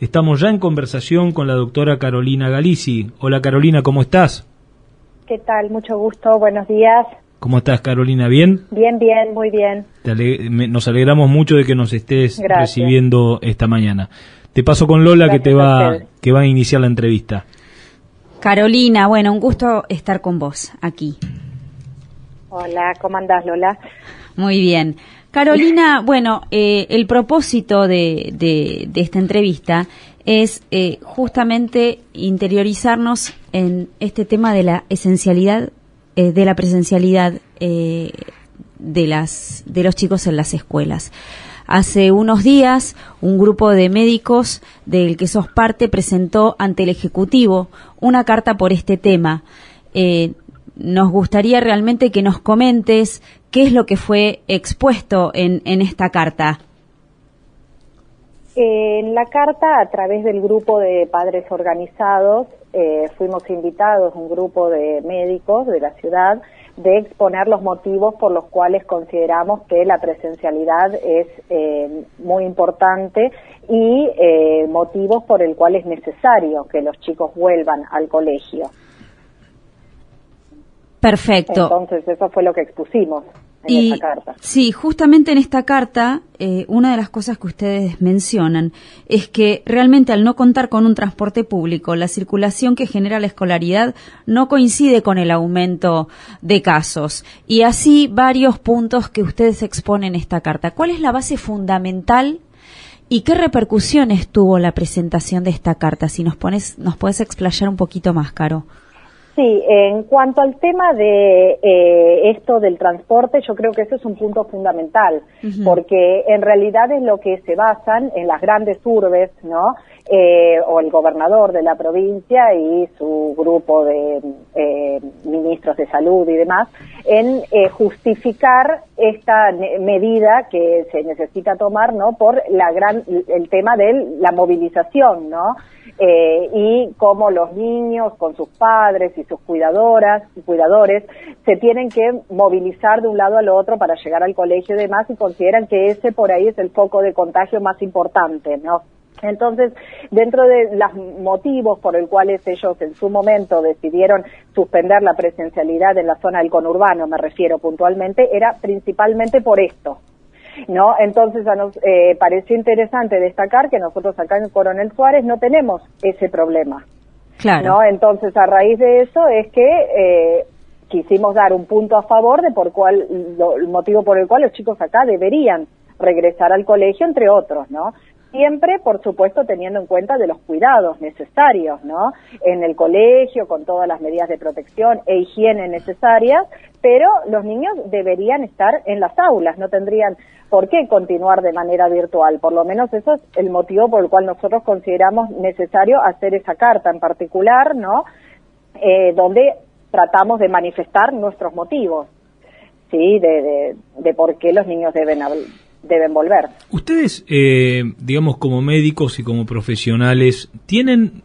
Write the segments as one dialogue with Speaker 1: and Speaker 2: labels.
Speaker 1: Estamos ya en conversación con la doctora Carolina Galici. Hola Carolina, ¿cómo estás?
Speaker 2: ¿Qué tal? Mucho gusto, buenos días.
Speaker 1: ¿Cómo estás Carolina? ¿Bien?
Speaker 2: Bien, bien, muy bien.
Speaker 1: nos alegramos mucho de que nos estés recibiendo esta mañana. Te paso con Lola que te va, que va a iniciar la entrevista.
Speaker 3: Carolina, bueno, un gusto estar con vos aquí.
Speaker 2: Hola, ¿cómo andás Lola?
Speaker 3: Muy bien. Carolina, bueno, eh, el propósito de, de, esta entrevista es eh, justamente interiorizarnos en este tema de la esencialidad, eh, de la presencialidad de, las, de los chicos en las escuelas. Hace unos días, un grupo de médicos del que sos parte presentó ante el Ejecutivo una carta por este tema. Nos gustaría realmente que nos comentes ¿Qué es lo que fue expuesto en, esta carta?
Speaker 2: En la carta, a través del grupo de padres organizados, eh, fuimos invitados, un grupo de médicos de la ciudad, de exponer los motivos por los cuales consideramos que la presencialidad es eh, muy importante y eh, motivos por el cual es necesario que los chicos vuelvan al colegio.
Speaker 3: Perfecto.
Speaker 2: Entonces, eso fue lo que expusimos. En esta carta.
Speaker 3: Sí, justamente en esta carta, eh, una de las cosas que ustedes mencionan es que realmente al no contar con un transporte público, la circulación que genera la escolaridad no coincide con el aumento de casos. Y así varios puntos que ustedes exponen en esta carta. ¿Cuál es la base fundamental y qué repercusiones tuvo la presentación de esta carta? Si nos, pones, nos puedes explayar un poquito más, Caro.
Speaker 2: Sí, en cuanto al tema de eh, esto del transporte, yo creo que ese es un punto fundamental, porque en realidad es lo que se basan en las grandes urbes, ¿no? Eh, o el gobernador de la provincia y su grupo de eh, ministros de salud y demás, en justificar esta medida que se necesita tomar, ¿no? Por la gran, el tema de la movilización, ¿no? Eh, y cómo los niños con sus padres y sus cuidadoras y cuidadores se tienen que movilizar de un lado al otro para llegar al colegio y demás y consideran que ese por ahí es el foco de contagio más importante, ¿no? Entonces, dentro de los motivos por el cuales ellos en su momento decidieron suspender la presencialidad en la zona del conurbano, me refiero puntualmente, era principalmente por esto, ¿no? Entonces nos eh, pareció interesante destacar que nosotros acá en Coronel Suárez no tenemos ese problema.
Speaker 3: Claro.
Speaker 2: ¿no? Entonces, a raíz de eso es que eh, quisimos dar un punto a favor de por cuál, el motivo por el cual los chicos acá deberían regresar al colegio, entre otros, ¿no? Siempre, por supuesto, teniendo en cuenta de los cuidados necesarios, ¿no? En el colegio, con todas las medidas de protección e higiene necesarias, pero los niños deberían estar en las aulas, no tendrían por qué continuar de manera virtual. Por lo menos eso es el motivo por el cual nosotros consideramos necesario hacer esa carta en particular, ¿no? Eh, donde tratamos de manifestar nuestros motivos, ¿sí? De, de, de por qué los niños deben hablar deben volver.
Speaker 1: Ustedes, eh, digamos, como médicos y como profesionales, ¿tienen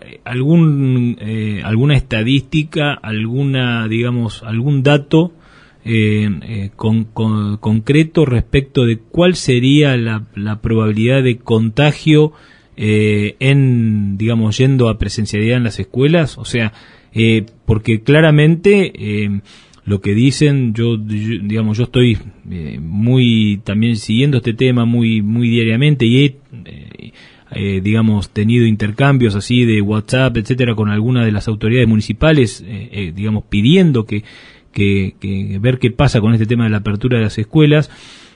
Speaker 1: eh, algún eh, alguna estadística, alguna, digamos, algún dato con, concreto respecto de cuál sería la, la probabilidad de contagio en, digamos, yendo a presencialidad en las escuelas? O sea, porque claramente lo que dicen, yo, digamos, yo estoy eh, muy también siguiendo este tema muy muy diariamente y he eh, eh, digamos tenido intercambios así de WhatsApp, etcétera, con algunas de las autoridades municipales, digamos pidiendo que, que, que, ver qué pasa con este tema de la apertura de las escuelas.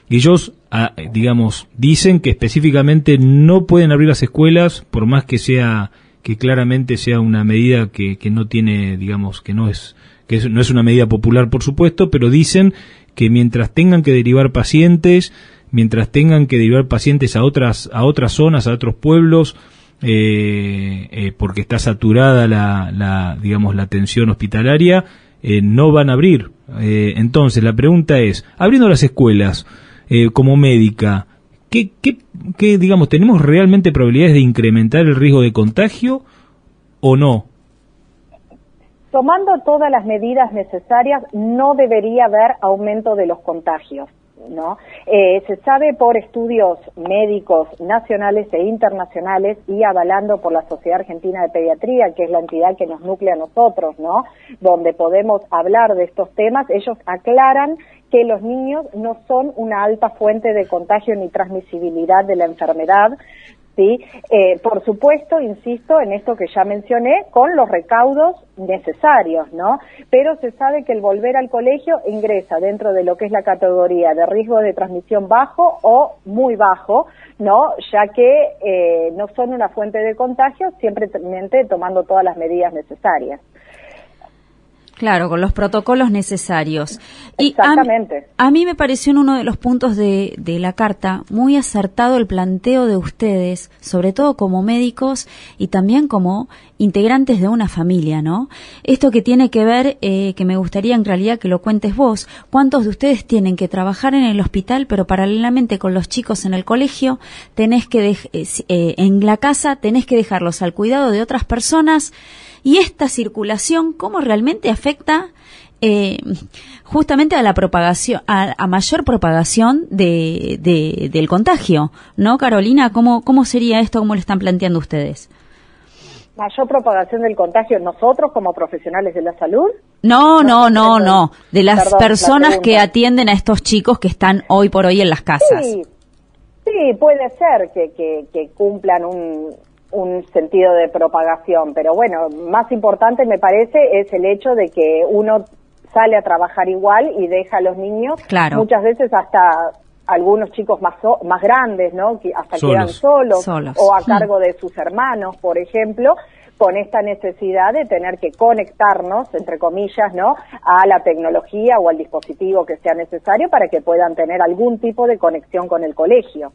Speaker 1: Y ellos, ah, digamos, dicen que específicamente no pueden abrir las escuelas por más que sea que claramente sea una medida que, que no tiene, digamos, que no es que no es una medida popular por supuesto, pero dicen que mientras tengan que derivar pacientes, mientras tengan que derivar pacientes a otras, a otras zonas, a otros pueblos, eh, eh, porque está saturada la, la, digamos, la atención hospitalaria, eh, no van a abrir. entonces, la pregunta es, abriendo las escuelas como médica, ¿qué, qué, ¿qué, digamos, tenemos realmente probabilidades de incrementar el riesgo de contagio o no?
Speaker 2: Tomando todas las medidas necesarias, no debería haber aumento de los contagios. ¿no? Eh, se sabe por estudios médicos nacionales e internacionales y avalando por la Sociedad Argentina de Pediatría, que es la entidad que nos nuclea a nosotros, ¿no? Donde podemos hablar de estos temas, ellos aclaran que los niños no son una alta fuente de contagio ni transmisibilidad de la enfermedad, ¿sí? Eh, por supuesto, insisto en esto que ya mencioné, con los recaudos necesarios, ¿no? Pero se sabe que el volver al colegio ingresa dentro de lo que es la categoría de riesgo de transmisión bajo o muy bajo, ¿no? Ya que eh, no son una fuente de contagio, siempre tomando todas las medidas necesarias.
Speaker 3: Claro, con los protocolos necesarios.
Speaker 2: Exactamente.
Speaker 3: A, mí me pareció en uno de los puntos de, de, la carta muy acertado el planteo de ustedes, sobre todo como médicos y también como integrantes de una familia, ¿no? Esto que tiene que ver, eh, que me gustaría en realidad que lo cuentes vos, ¿cuántos de ustedes tienen que trabajar en el hospital, pero paralelamente con los chicos en el colegio, tenés que, eh, eh, en la casa, tenés que dejarlos al cuidado de otras personas? Y esta circulación, cómo realmente afecta eh, justamente a la propagación, a, mayor propagación de, del contagio, ¿no, Carolina? ¿Cómo, ¿Cómo sería esto? ¿Cómo lo están planteando ustedes?
Speaker 2: mayor propagación del contagio nosotros como profesionales de la salud?
Speaker 3: No, no, no, no, de las personas que atienden a estos chicos que están hoy por hoy en las casas.
Speaker 2: Sí, sí puede ser que, que, que cumplan un, un sentido de propagación, pero bueno, más importante me parece es el hecho de que uno sale a trabajar igual y deja a los niños, muchas veces hasta algunos chicos más más grandes, ¿no? Que hasta quedan solos, o a cargo de sus hermanos, por ejemplo, con esta necesidad de tener que conectarnos, entre comillas, ¿no? a la tecnología o al dispositivo que sea necesario para que puedan tener algún tipo de conexión con el colegio.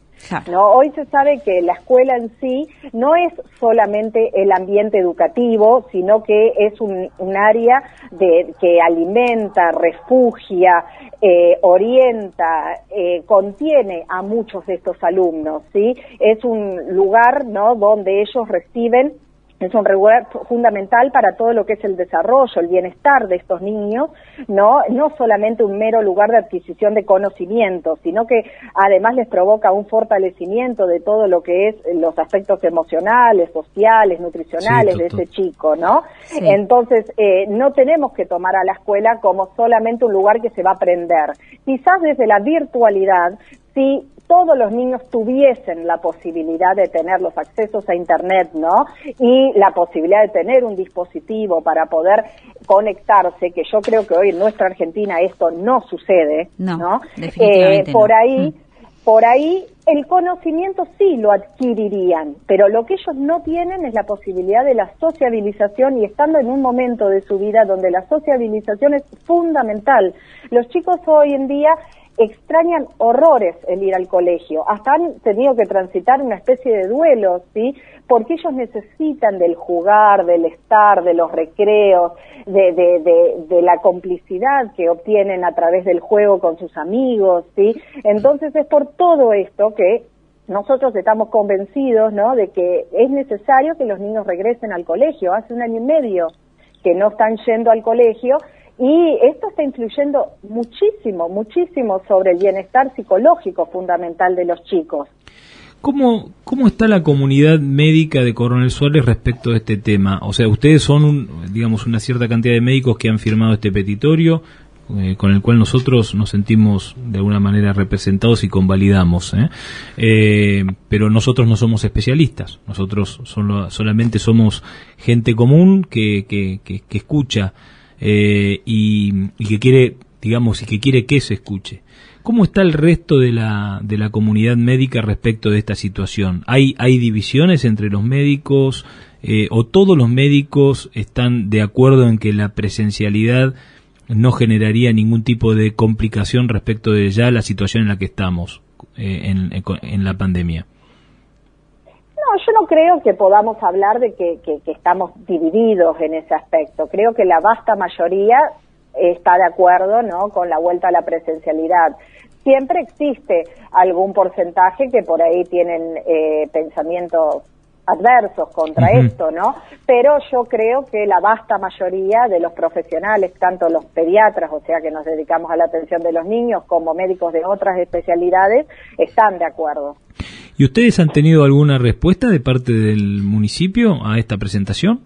Speaker 2: ¿no? Hoy se sabe que la escuela en sí no es solamente el ambiente educativo, sino que es un, área de, que alimenta, refugia, eh, orienta, eh, contiene a muchos de estos alumnos, ¿sí? Es un lugar, ¿no? Donde ellos reciben es un regular fundamental para todo lo que es el desarrollo, el bienestar de estos niños, no, no solamente un mero lugar de adquisición de conocimiento, sino que además les provoca un fortalecimiento de todo lo que es los aspectos emocionales, sociales, nutricionales de ese chico, ¿no? Entonces, eh, no tenemos que tomar a la escuela como solamente un lugar que se va a aprender. Quizás desde la virtualidad si todos los niños tuviesen la posibilidad de tener los accesos a Internet, ¿no? Y la posibilidad de tener un dispositivo para poder conectarse, que yo creo que hoy en nuestra Argentina esto no sucede, ¿no?
Speaker 3: Eh,
Speaker 2: por ahí, mm. por ahí el conocimiento sí lo adquirirían, pero lo que ellos no tienen es la posibilidad de la sociabilización y estando en un momento de su vida donde la sociabilización es fundamental. Los chicos hoy en día extrañan horrores el ir al colegio, hasta han tenido que transitar una especie de duelo, ¿sí? Porque ellos necesitan del jugar, del estar, de los recreos, de, de, de, la complicidad que obtienen a través del juego con sus amigos, ¿sí? Entonces es por todo esto que nosotros estamos convencidos, ¿no? De que es necesario que los niños regresen al colegio. Hace un año y medio que no están yendo al colegio y esto está influyendo muchísimo, muchísimo sobre el bienestar psicológico fundamental de los chicos.
Speaker 1: ¿Cómo, ¿Cómo está la comunidad médica de Coronel Suárez respecto a este tema? O sea, ustedes son, digamos, una cierta cantidad de médicos que han firmado este petitorio, eh, con el cual nosotros nos sentimos de alguna manera representados y convalidamos. ¿eh? Eh, pero nosotros no somos especialistas, nosotros solamente somos gente común que, que, que, que escucha eh, y, que quiere, digamos, y que quiere que se escuche. ¿Cómo está el resto de la, de la comunidad médica respecto de esta situación? ¿Hay, hay divisiones entre los médicos eh, o todos los médicos están de acuerdo en que la presencialidad no generaría ningún tipo de complicación respecto de ya la situación en la que estamos eh, en, en la pandemia?
Speaker 2: Creo que podamos hablar de que, estamos divididos en ese aspecto. Creo que la vasta mayoría está de acuerdo ¿no? con la vuelta a la presencialidad. Siempre existe algún porcentaje que por ahí tienen eh, pensamientos adversos contra esto, ¿no? Pero yo creo que la vasta mayoría de los profesionales, tanto los pediatras, o sea que nos dedicamos a la atención de los niños, como médicos de otras especialidades, están de acuerdo.
Speaker 1: ¿Y ustedes han tenido alguna respuesta de parte del municipio a esta presentación?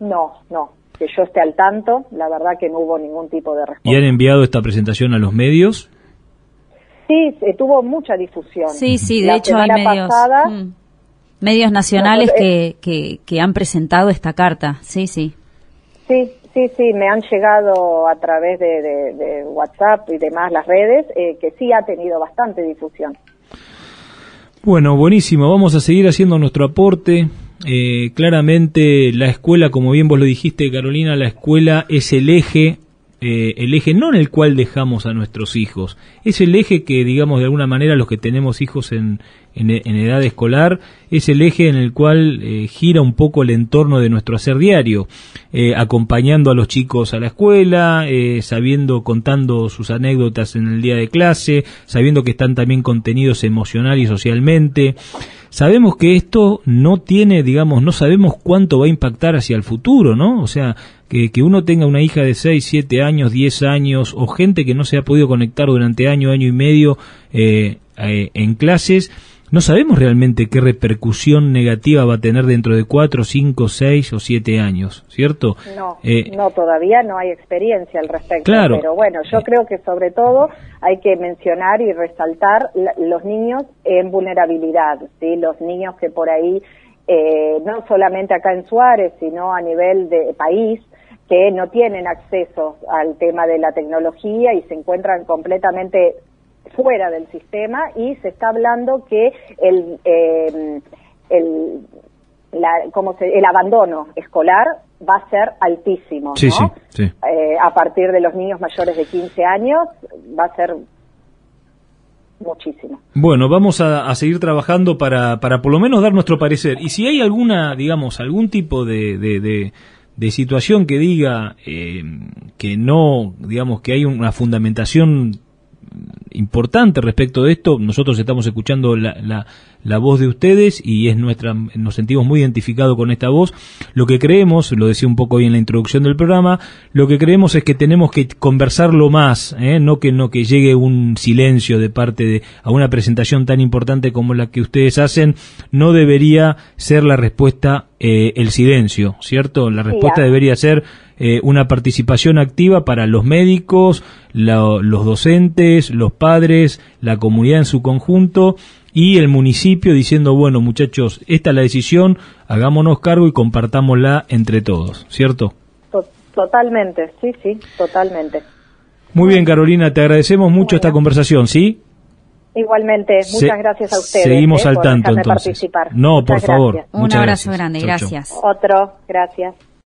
Speaker 2: No, no. Que yo esté al tanto, la verdad que no hubo ningún tipo de respuesta.
Speaker 1: ¿Y han enviado esta presentación a los medios?
Speaker 2: Sí, tuvo mucha difusión.
Speaker 3: Sí, sí, de hecho hay medios, mm, medios nacionales que, que, que, han presentado esta carta, sí, sí.
Speaker 2: Sí, sí, sí, me han llegado a través de, de, WhatsApp y demás las redes, eh, que sí ha tenido bastante difusión.
Speaker 1: Bueno, buenísimo, vamos a seguir haciendo nuestro aporte. Eh, claramente la escuela, como bien vos lo dijiste, Carolina, la escuela es el eje eh, el eje no en el cual dejamos a nuestros hijos, es el eje que, digamos, de alguna manera los que tenemos hijos en, en, edad escolar, es el eje en el cual eh, gira un poco el entorno de nuestro hacer diario, eh, acompañando a los chicos a la escuela, sabiendo, contando sus anécdotas en el día de clase, sabiendo que están también contenidos emocional y socialmente. Sabemos que esto no tiene, digamos, no sabemos cuánto va a impactar hacia el futuro, ¿no? O sea, que, uno tenga una hija de 6, 7 años, 10 años, o gente que no se ha podido conectar durante año, año y medio eh, eh, en clases, no sabemos realmente qué repercusión negativa va a tener dentro de 4, 5, 6 o 7 años, ¿cierto?
Speaker 2: No, eh, no, todavía no hay experiencia al respecto. Claro. Pero bueno, yo creo que sobre todo hay que mencionar y resaltar los niños en vulnerabilidad, ¿sí? Los niños que por ahí, no solamente acá en Suárez, sino a nivel de país, que no tienen acceso al tema de la tecnología y se encuentran completamente fuera del sistema y se está hablando que el, eh, el, el abandono escolar va a ser altísimo. Eh, a partir de los niños mayores de 15 años va a ser muchísimo.
Speaker 1: Bueno, vamos a, seguir trabajando para, para por lo menos dar nuestro parecer. Y si hay alguna, digamos, algún tipo de de situación que diga eh, que no, digamos, que hay una fundamentación importante respecto de esto. Nosotros estamos escuchando la, la, la, voz de ustedes y es nuestra, nos sentimos muy identificados con esta voz. Lo que creemos, lo decía un poco hoy en la introducción del programa, lo que creemos es que tenemos que conversarlo más, ¿eh? no que no que llegue un silencio de parte de a una presentación tan importante como la que ustedes hacen, no debería ser la respuesta eh, el silencio, ¿cierto? La respuesta debería ser eh, una participación activa para los médicos, los docentes, los padres, la comunidad en su conjunto y el municipio diciendo, bueno muchachos, esta es la decisión, hagámonos cargo y compartámosla entre todos, ¿cierto?
Speaker 2: Totalmente, sí, sí, totalmente.
Speaker 1: Muy bien, Carolina, te agradecemos mucho esta conversación, ¿sí?
Speaker 2: Igualmente, muchas gracias a ustedes.
Speaker 1: Seguimos eh, al tanto entonces. Participar. No, por favor.
Speaker 3: Un abrazo grande, gracias.
Speaker 2: Otro, gracias.